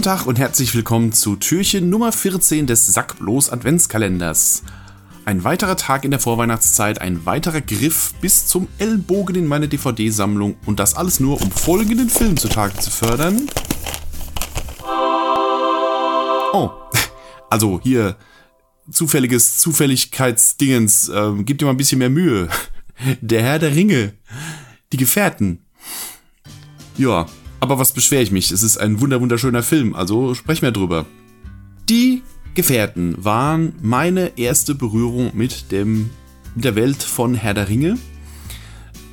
Guten Tag und herzlich willkommen zu Türchen Nummer 14 des Sackblos Adventskalenders. Ein weiterer Tag in der Vorweihnachtszeit, ein weiterer Griff bis zum Ellbogen in meine DVD-Sammlung und das alles nur, um folgenden Film zutage zu fördern. Oh, also hier zufälliges Zufälligkeitsdingens, äh, gib dir mal ein bisschen mehr Mühe. Der Herr der Ringe, die Gefährten. Ja, aber was beschwere ich mich? Es ist ein wunder wunderschöner Film, also sprechen wir drüber. Die Gefährten waren meine erste Berührung mit, dem, mit der Welt von Herr der Ringe.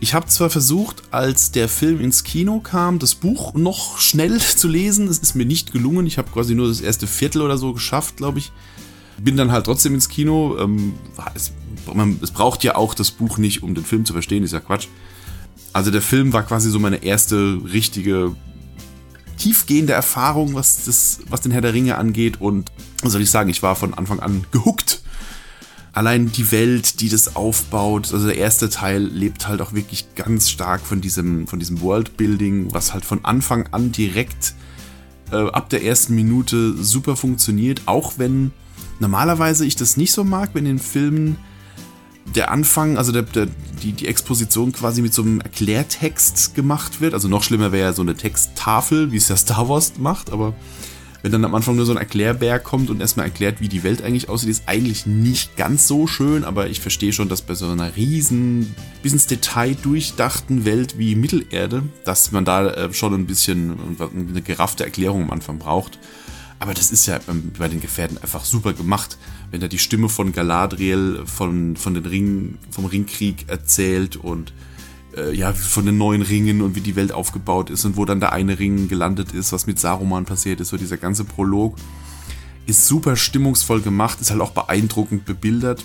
Ich habe zwar versucht, als der Film ins Kino kam, das Buch noch schnell zu lesen. Es ist mir nicht gelungen. Ich habe quasi nur das erste Viertel oder so geschafft, glaube ich. Bin dann halt trotzdem ins Kino. Ähm, es braucht ja auch das Buch nicht, um den Film zu verstehen, ist ja Quatsch. Also der Film war quasi so meine erste richtige tiefgehende Erfahrung, was, das, was den Herr der Ringe angeht. Und was soll ich sagen, ich war von Anfang an gehuckt. Allein die Welt, die das aufbaut, also der erste Teil lebt halt auch wirklich ganz stark von diesem, von diesem Worldbuilding, was halt von Anfang an direkt äh, ab der ersten Minute super funktioniert, auch wenn normalerweise ich das nicht so mag, wenn in Filmen der Anfang, also der, der, die, die Exposition quasi mit so einem Erklärtext gemacht wird. Also noch schlimmer wäre ja so eine Texttafel, wie es ja Star Wars macht, aber wenn dann am Anfang nur so ein Erklärbär kommt und erstmal erklärt, wie die Welt eigentlich aussieht, ist eigentlich nicht ganz so schön, aber ich verstehe schon, dass bei so einer riesen, bis ins Detail durchdachten Welt wie Mittelerde, dass man da äh, schon ein bisschen eine geraffte Erklärung am Anfang braucht. Aber das ist ja bei den Gefährten einfach super gemacht wenn da die Stimme von Galadriel von, von den Ringen, vom Ringkrieg erzählt und äh, ja, von den neuen Ringen und wie die Welt aufgebaut ist und wo dann der eine Ring gelandet ist, was mit Saruman passiert ist, so dieser ganze Prolog ist super stimmungsvoll gemacht, ist halt auch beeindruckend bebildert.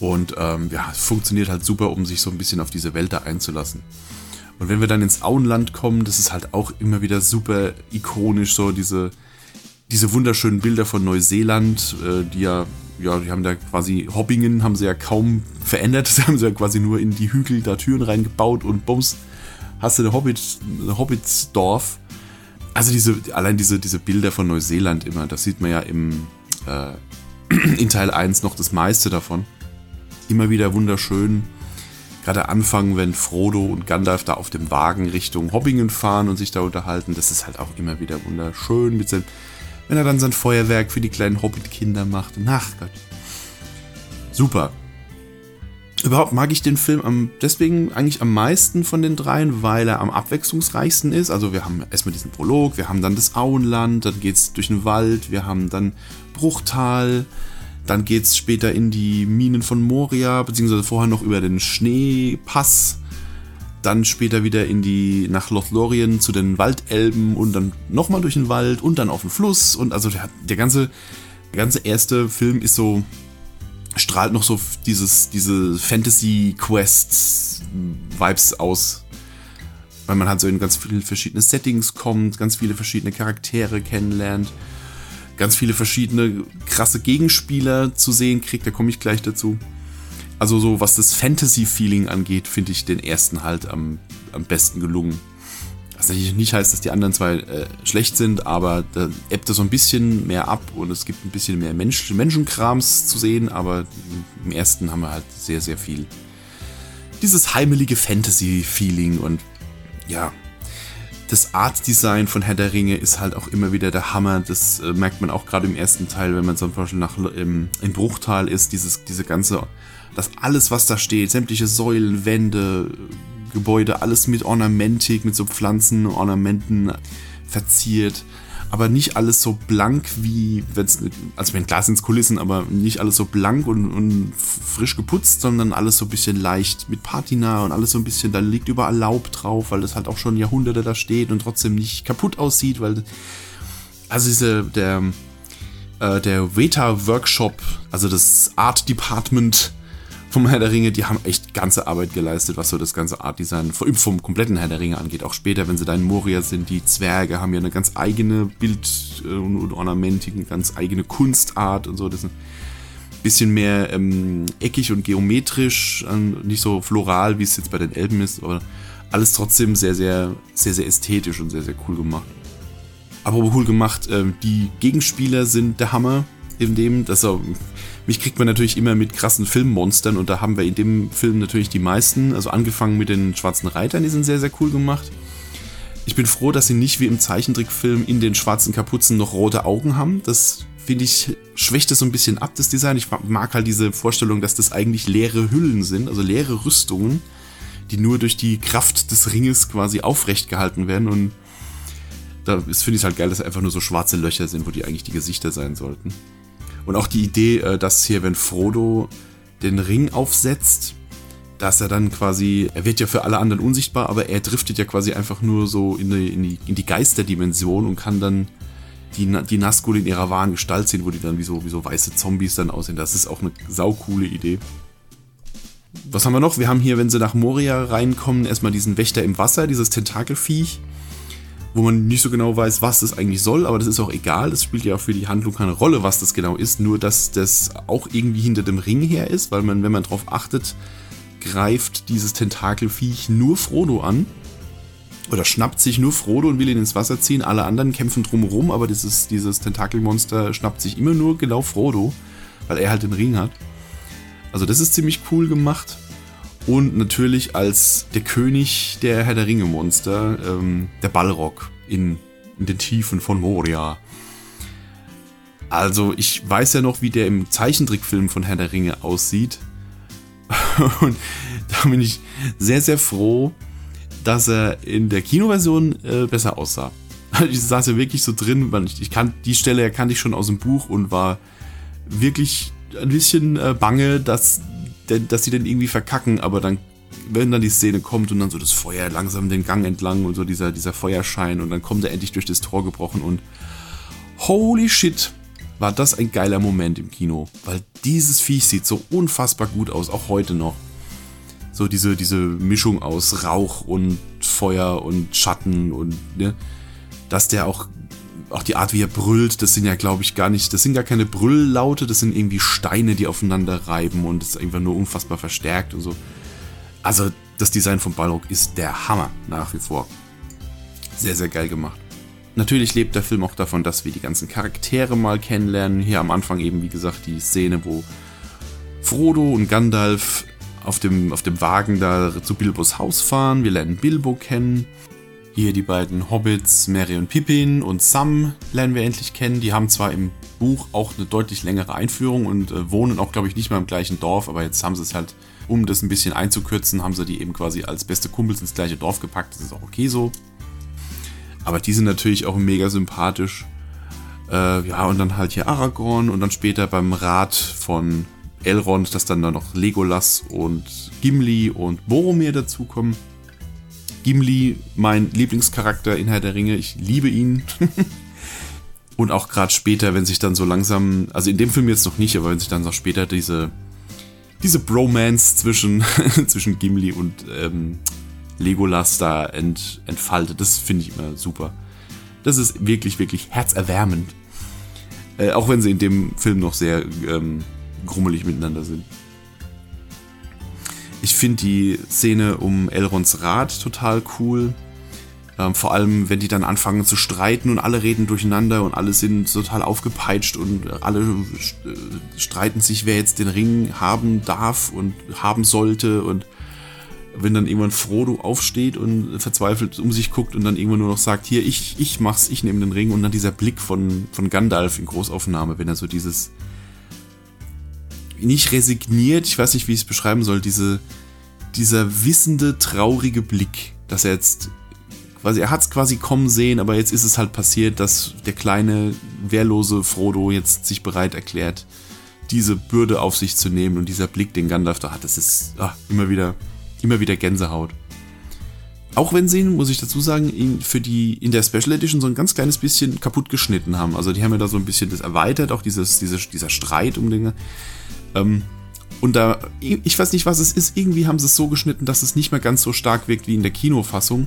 Und ähm, ja, funktioniert halt super, um sich so ein bisschen auf diese Welt da einzulassen. Und wenn wir dann ins Auenland kommen, das ist halt auch immer wieder super ikonisch, so diese, diese wunderschönen Bilder von Neuseeland, äh, die ja, ja, die haben da quasi Hobbingen, haben sie ja kaum verändert. Sie haben sie ja quasi nur in die Hügel da Türen reingebaut und bums, hast du eine Hobbit, Hobbitsdorf. Also diese, allein diese, diese Bilder von Neuseeland immer, das sieht man ja im, äh, in Teil 1 noch das meiste davon. Immer wieder wunderschön. Gerade Anfang, wenn Frodo und Gandalf da auf dem Wagen Richtung Hobbingen fahren und sich da unterhalten, das ist halt auch immer wieder wunderschön mit seinem wenn er dann sein Feuerwerk für die kleinen Hobbit-Kinder macht. Ach Gott. Super. Überhaupt mag ich den Film am, deswegen eigentlich am meisten von den dreien, weil er am abwechslungsreichsten ist. Also wir haben erstmal diesen Prolog, wir haben dann das Auenland, dann geht es durch den Wald, wir haben dann Bruchtal, dann geht es später in die Minen von Moria, beziehungsweise vorher noch über den Schneepass dann später wieder in die nach Lothlorien zu den Waldelben und dann nochmal durch den Wald und dann auf den Fluss und also der, der ganze der ganze erste Film ist so strahlt noch so dieses diese Fantasy Quest Vibes aus weil man halt so in ganz viele verschiedene Settings kommt, ganz viele verschiedene Charaktere kennenlernt, ganz viele verschiedene krasse Gegenspieler zu sehen kriegt, da komme ich gleich dazu. Also so, was das Fantasy-Feeling angeht, finde ich den ersten halt am, am besten gelungen. Was natürlich nicht heißt, dass die anderen zwei äh, schlecht sind, aber da ebbt es so ein bisschen mehr ab und es gibt ein bisschen mehr Mensch Menschenkrams zu sehen, aber im ersten haben wir halt sehr, sehr viel dieses heimelige Fantasy-Feeling und ja, das Art-Design von Herr der Ringe ist halt auch immer wieder der Hammer. Das äh, merkt man auch gerade im ersten Teil, wenn man zum Beispiel nach, im, in Bruchtal ist, dieses, diese ganze dass alles, was da steht, sämtliche Säulen, Wände, Gebäude, alles mit Ornamentik, mit so Pflanzen, Ornamenten verziert. Aber nicht alles so blank wie, wenn's, also wenn klar sind Kulissen, aber nicht alles so blank und, und, frisch geputzt, sondern alles so ein bisschen leicht mit Patina und alles so ein bisschen, da liegt überall Laub drauf, weil das halt auch schon Jahrhunderte da steht und trotzdem nicht kaputt aussieht, weil, also diese, der, äh, der Veta Workshop, also das Art Department vom Herr der Ringe, die haben echt ganze Arbeit geleistet, was so das ganze Art-Design vom, vom kompletten Her der Ringe angeht. Auch später, wenn sie da in Moria sind, die Zwerge haben ja eine ganz eigene Bild- und Ornamentik, eine ganz eigene Kunstart und so. Das ist ein bisschen mehr ähm, eckig und geometrisch, nicht so floral, wie es jetzt bei den Elben ist, aber alles trotzdem sehr, sehr, sehr, sehr ästhetisch und sehr, sehr cool gemacht. Aber cool gemacht. Äh, die Gegenspieler sind der Hammer in dem, dass er, mich kriegt man natürlich immer mit krassen Filmmonstern und da haben wir in dem Film natürlich die meisten. Also angefangen mit den schwarzen Reitern, die sind sehr, sehr cool gemacht. Ich bin froh, dass sie nicht wie im Zeichentrickfilm in den schwarzen Kapuzen noch rote Augen haben. Das finde ich, schwächt es so ein bisschen ab, das Design. Ich mag halt diese Vorstellung, dass das eigentlich leere Hüllen sind, also leere Rüstungen, die nur durch die Kraft des Ringes quasi aufrecht gehalten werden. Und da finde ich es halt geil, dass einfach nur so schwarze Löcher sind, wo die eigentlich die Gesichter sein sollten. Und auch die Idee, äh, dass hier, wenn Frodo den Ring aufsetzt, dass er dann quasi, er wird ja für alle anderen unsichtbar, aber er driftet ja quasi einfach nur so in die, in die, in die Geisterdimension und kann dann die, die Nazgul in ihrer wahren Gestalt sehen, wo die dann wie so, wie so weiße Zombies dann aussehen. Das ist auch eine saukoole Idee. Was haben wir noch? Wir haben hier, wenn sie nach Moria reinkommen, erstmal diesen Wächter im Wasser, dieses Tentakelviech wo man nicht so genau weiß, was das eigentlich soll, aber das ist auch egal. Das spielt ja auch für die Handlung keine Rolle, was das genau ist. Nur, dass das auch irgendwie hinter dem Ring her ist, weil man, wenn man darauf achtet, greift dieses Tentakelviech nur Frodo an. Oder schnappt sich nur Frodo und will ihn ins Wasser ziehen. Alle anderen kämpfen drumherum, aber dieses, dieses Tentakelmonster schnappt sich immer nur genau Frodo, weil er halt den Ring hat. Also das ist ziemlich cool gemacht. Und natürlich als der König der Herr der Ringe-Monster, ähm, der Balrog in, in den Tiefen von Moria. Also ich weiß ja noch, wie der im Zeichentrickfilm von Herr der Ringe aussieht. Und da bin ich sehr, sehr froh, dass er in der Kinoversion äh, besser aussah. Ich saß ja wirklich so drin, weil ich, ich kann, die Stelle kannte ich schon aus dem Buch und war wirklich ein bisschen äh, bange, dass dass sie dann irgendwie verkacken, aber dann, wenn dann die Szene kommt und dann so das Feuer langsam den Gang entlang und so dieser, dieser Feuerschein und dann kommt er endlich durch das Tor gebrochen und holy shit, war das ein geiler Moment im Kino, weil dieses Viech sieht so unfassbar gut aus, auch heute noch. So diese, diese Mischung aus Rauch und Feuer und Schatten und ne, dass der auch auch die Art, wie er brüllt, das sind ja, glaube ich, gar nicht, das sind gar keine Brülllaute, das sind irgendwie Steine, die aufeinander reiben und das ist einfach nur unfassbar verstärkt und so. Also, das Design von Balrog ist der Hammer nach wie vor. Sehr, sehr geil gemacht. Natürlich lebt der Film auch davon, dass wir die ganzen Charaktere mal kennenlernen. Hier am Anfang eben, wie gesagt, die Szene, wo Frodo und Gandalf auf dem, auf dem Wagen da zu Bilbos Haus fahren. Wir lernen Bilbo kennen. Hier die beiden Hobbits, Mary und Pippin und Sam lernen wir endlich kennen. Die haben zwar im Buch auch eine deutlich längere Einführung und äh, wohnen auch, glaube ich, nicht mal im gleichen Dorf, aber jetzt haben sie es halt, um das ein bisschen einzukürzen, haben sie die eben quasi als beste Kumpels ins gleiche Dorf gepackt. Das ist auch okay so. Aber die sind natürlich auch mega sympathisch. Äh, ja, und dann halt hier Aragorn und dann später beim Rat von Elrond, dass dann da noch Legolas und Gimli und Boromir dazukommen. Gimli, mein Lieblingscharakter in Herr der Ringe. Ich liebe ihn. und auch gerade später, wenn sich dann so langsam, also in dem Film jetzt noch nicht, aber wenn sich dann noch später diese, diese Bromance zwischen, zwischen Gimli und ähm, Legolas da ent, entfaltet, das finde ich immer super. Das ist wirklich, wirklich herzerwärmend. Äh, auch wenn sie in dem Film noch sehr ähm, grummelig miteinander sind. Ich finde die Szene um Elrons Rad total cool. Ähm, vor allem, wenn die dann anfangen zu streiten und alle reden durcheinander und alle sind total aufgepeitscht und alle äh, streiten sich, wer jetzt den Ring haben darf und haben sollte. Und wenn dann irgendwann Frodo aufsteht und verzweifelt um sich guckt und dann irgendwann nur noch sagt, hier, ich, ich mach's, ich nehme den Ring. Und dann dieser Blick von, von Gandalf in Großaufnahme, wenn er so dieses nicht resigniert, ich weiß nicht, wie ich es beschreiben soll, diese, dieser wissende, traurige Blick, dass er jetzt quasi, er hat es quasi kommen sehen, aber jetzt ist es halt passiert, dass der kleine, wehrlose Frodo jetzt sich bereit erklärt, diese Bürde auf sich zu nehmen und dieser Blick, den Gandalf da hat, das ist ach, immer wieder, immer wieder Gänsehaut. Auch wenn sie ihn, muss ich dazu sagen, ihn für die in der Special Edition so ein ganz kleines bisschen kaputt geschnitten haben. Also die haben ja da so ein bisschen das erweitert, auch dieses, dieses, dieser Streit um den. Ähm, und da, ich weiß nicht, was es ist, irgendwie haben sie es so geschnitten, dass es nicht mehr ganz so stark wirkt wie in der Kinofassung.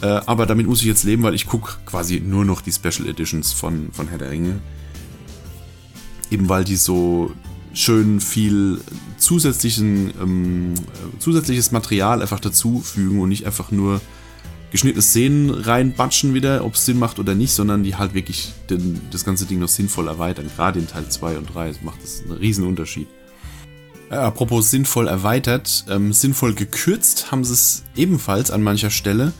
Äh, aber damit muss ich jetzt leben, weil ich gucke quasi nur noch die Special Editions von, von Herr der Ringe. Eben weil die so schön viel zusätzlichen, ähm, zusätzliches Material einfach dazufügen und nicht einfach nur geschnittene Szenen reinbatschen wieder, ob es Sinn macht oder nicht, sondern die halt wirklich den, das ganze Ding noch sinnvoll erweitern. Gerade in Teil 2 und 3 macht das einen riesen Unterschied. Äh, apropos sinnvoll erweitert, ähm, sinnvoll gekürzt haben sie es ebenfalls an mancher Stelle.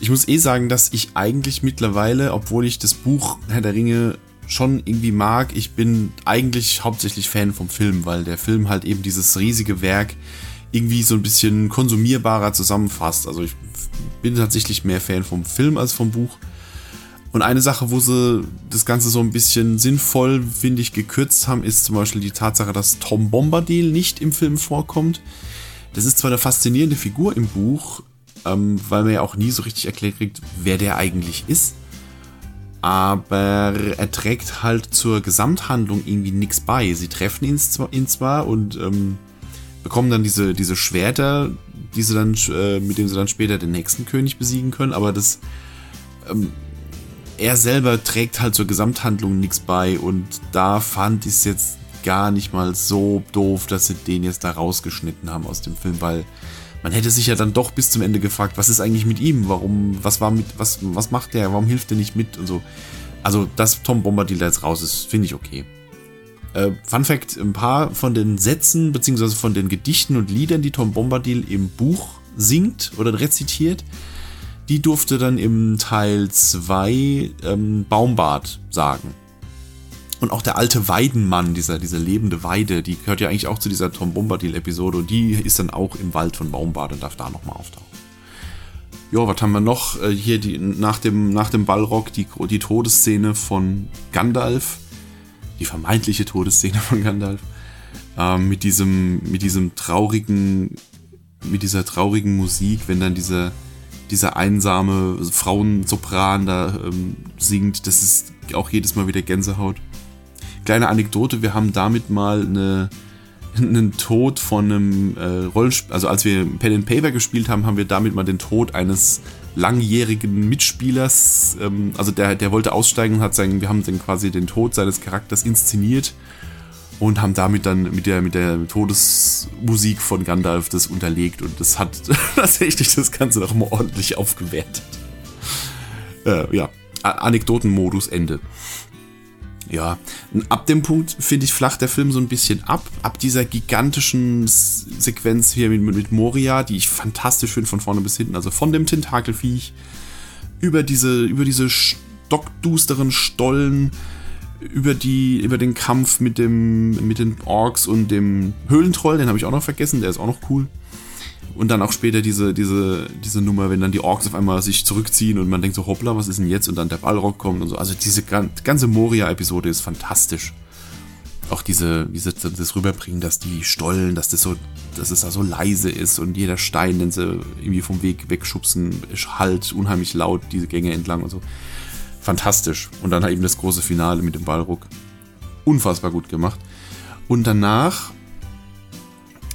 Ich muss eh sagen, dass ich eigentlich mittlerweile, obwohl ich das Buch Herr der Ringe schon irgendwie mag, ich bin eigentlich hauptsächlich Fan vom Film, weil der Film halt eben dieses riesige Werk irgendwie so ein bisschen konsumierbarer zusammenfasst. Also ich bin tatsächlich mehr Fan vom Film als vom Buch. Und eine Sache, wo sie das Ganze so ein bisschen sinnvoll, finde ich, gekürzt haben, ist zum Beispiel die Tatsache, dass Tom Bombadil nicht im Film vorkommt. Das ist zwar eine faszinierende Figur im Buch, ähm, weil man ja auch nie so richtig erklärt kriegt, wer der eigentlich ist. Aber er trägt halt zur Gesamthandlung irgendwie nichts bei. Sie treffen ihn zwar, ihn zwar und ähm, bekommen dann diese, diese Schwerter, die sie dann, äh, mit denen sie dann später den nächsten König besiegen können, aber das. Ähm, er selber trägt halt zur Gesamthandlung nichts bei und da fand ich es jetzt gar nicht mal so doof, dass sie den jetzt da rausgeschnitten haben aus dem Film, weil man hätte sich ja dann doch bis zum Ende gefragt, was ist eigentlich mit ihm? Warum, was war mit, was, was macht der? Warum hilft er nicht mit und so? Also, dass Tom Bombadil da jetzt raus ist, finde ich okay. Äh, Fun Fact: Ein paar von den Sätzen, beziehungsweise von den Gedichten und Liedern, die Tom Bombadil im Buch singt oder rezitiert, die durfte dann im Teil 2 ähm, Baumbart sagen. Und auch der alte Weidenmann, dieser, diese lebende Weide, die gehört ja eigentlich auch zu dieser Tom Bombadil-Episode und die ist dann auch im Wald von Baumbart und darf da nochmal auftauchen. Ja, was haben wir noch? Äh, hier die, nach, dem, nach dem Ballrock die, die Todesszene von Gandalf. Die vermeintliche Todesszene von Gandalf. Ähm, mit diesem, mit diesem traurigen, mit dieser traurigen Musik, wenn dann dieser, dieser einsame Frauensopran da ähm, singt. Das ist auch jedes Mal wieder Gänsehaut kleine Anekdote, wir haben damit mal eine, einen Tod von einem äh, Rollenspiel, also als wir Pen and Paper gespielt haben, haben wir damit mal den Tod eines langjährigen Mitspielers, ähm, also der, der wollte aussteigen und hat sagen, wir haben dann quasi den Tod seines Charakters inszeniert und haben damit dann mit der, mit der Todesmusik von Gandalf das unterlegt und das hat tatsächlich das Ganze noch mal ordentlich aufgewertet. Äh, ja, Anekdotenmodus Ende ja, ab dem Punkt, finde ich, flacht der Film so ein bisschen ab. Ab dieser gigantischen Sequenz hier mit, mit Moria, die ich fantastisch finde von vorne bis hinten. Also von dem Tentakelviech über diese, über diese stockdusteren Stollen, über, die, über den Kampf mit, dem, mit den Orks und dem Höhlentroll, den habe ich auch noch vergessen, der ist auch noch cool. Und dann auch später diese, diese, diese Nummer, wenn dann die Orks auf einmal sich zurückziehen und man denkt so, hoppla, was ist denn jetzt? Und dann der Ballrock kommt und so. Also diese ganze Moria-Episode ist fantastisch. Auch diese, diese, das Rüberbringen, dass die Stollen, dass das so, dass es da so leise ist und jeder Stein, den sie irgendwie vom Weg wegschubsen, halt unheimlich laut diese Gänge entlang und so. Fantastisch. Und dann eben das große Finale mit dem Ballruck. Unfassbar gut gemacht. Und danach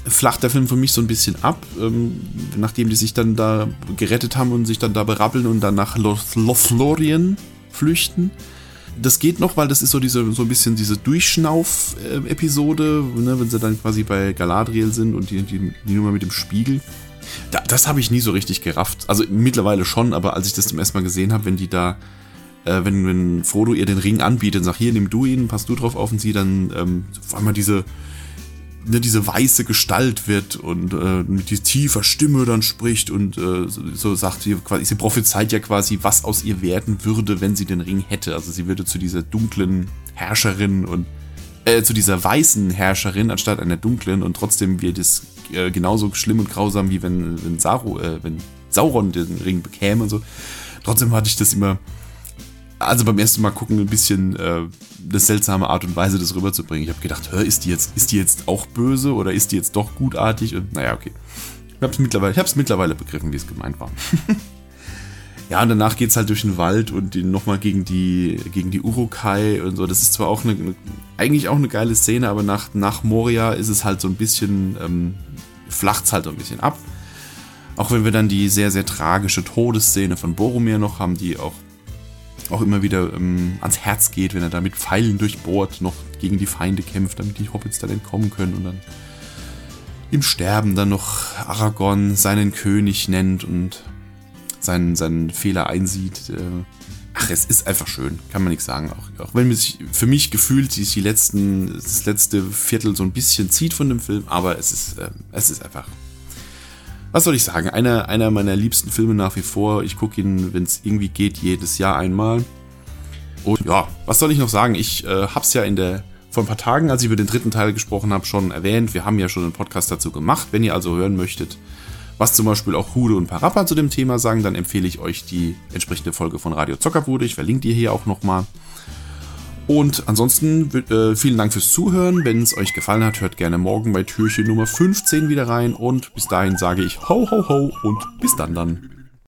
flacht der Film für mich so ein bisschen ab, ähm, nachdem die sich dann da gerettet haben und sich dann da berappeln und dann nach Lothlorien flüchten. Das geht noch, weil das ist so diese so ein bisschen diese Durchschnauf-Episode, ne, wenn sie dann quasi bei Galadriel sind und die, die, die Nummer mit dem Spiegel. Da, das habe ich nie so richtig gerafft. Also mittlerweile schon, aber als ich das zum ersten Mal gesehen habe, wenn die da, äh, wenn, wenn Frodo ihr den Ring anbietet und sagt, hier, nimm du ihn, pass du drauf auf und sie dann ähm, auf einmal diese ne, diese weiße Gestalt wird und äh, mit die tiefer Stimme dann spricht und äh, so sagt sie quasi, sie prophezeit ja quasi, was aus ihr werden würde, wenn sie den Ring hätte. Also sie würde zu dieser dunklen Herrscherin und äh, zu dieser weißen Herrscherin anstatt einer dunklen und trotzdem wird es äh, genauso schlimm und grausam, wie wenn, wenn, Saru, äh, wenn Sauron den Ring bekäme und so. Trotzdem hatte ich das immer also beim ersten Mal gucken ein bisschen äh, eine seltsame Art und Weise, das rüberzubringen. Ich habe gedacht, hör, ist die jetzt, ist die jetzt auch böse oder ist die jetzt doch gutartig? Und naja, okay. Ich habe es mittlerweile, mittlerweile begriffen, wie es gemeint war. ja, und danach geht es halt durch den Wald und nochmal gegen die, gegen die Urukai und so. Das ist zwar auch eine, eine, eigentlich auch eine geile Szene, aber nach, nach Moria ist es halt so ein bisschen, ähm, flacht es halt so ein bisschen ab. Auch wenn wir dann die sehr, sehr tragische Todesszene von Boromir noch haben, die auch auch immer wieder ähm, ans Herz geht, wenn er da mit Pfeilen durchbohrt, noch gegen die Feinde kämpft, damit die Hobbits dann entkommen können und dann im Sterben dann noch Aragorn seinen König nennt und seinen, seinen Fehler einsieht. Äh, ach, es ist einfach schön, kann man nichts sagen. Auch, auch wenn man für mich gefühlt die, die letzten, das letzte Viertel so ein bisschen zieht von dem Film, aber es ist, äh, es ist einfach. Was soll ich sagen? Einer, einer meiner liebsten Filme nach wie vor. Ich gucke ihn, wenn es irgendwie geht, jedes Jahr einmal. Und ja, was soll ich noch sagen? Ich äh, hab's ja in der vor ein paar Tagen, als ich über den dritten Teil gesprochen habe, schon erwähnt. Wir haben ja schon einen Podcast dazu gemacht. Wenn ihr also hören möchtet, was zum Beispiel auch Hude und Parappa zu dem Thema sagen, dann empfehle ich euch die entsprechende Folge von Radio Zockerbude. Ich verlinke die hier auch nochmal. Und ansonsten äh, vielen Dank fürs Zuhören. Wenn es euch gefallen hat, hört gerne morgen bei Türchen Nummer 15 wieder rein. Und bis dahin sage ich ho ho ho und bis dann dann.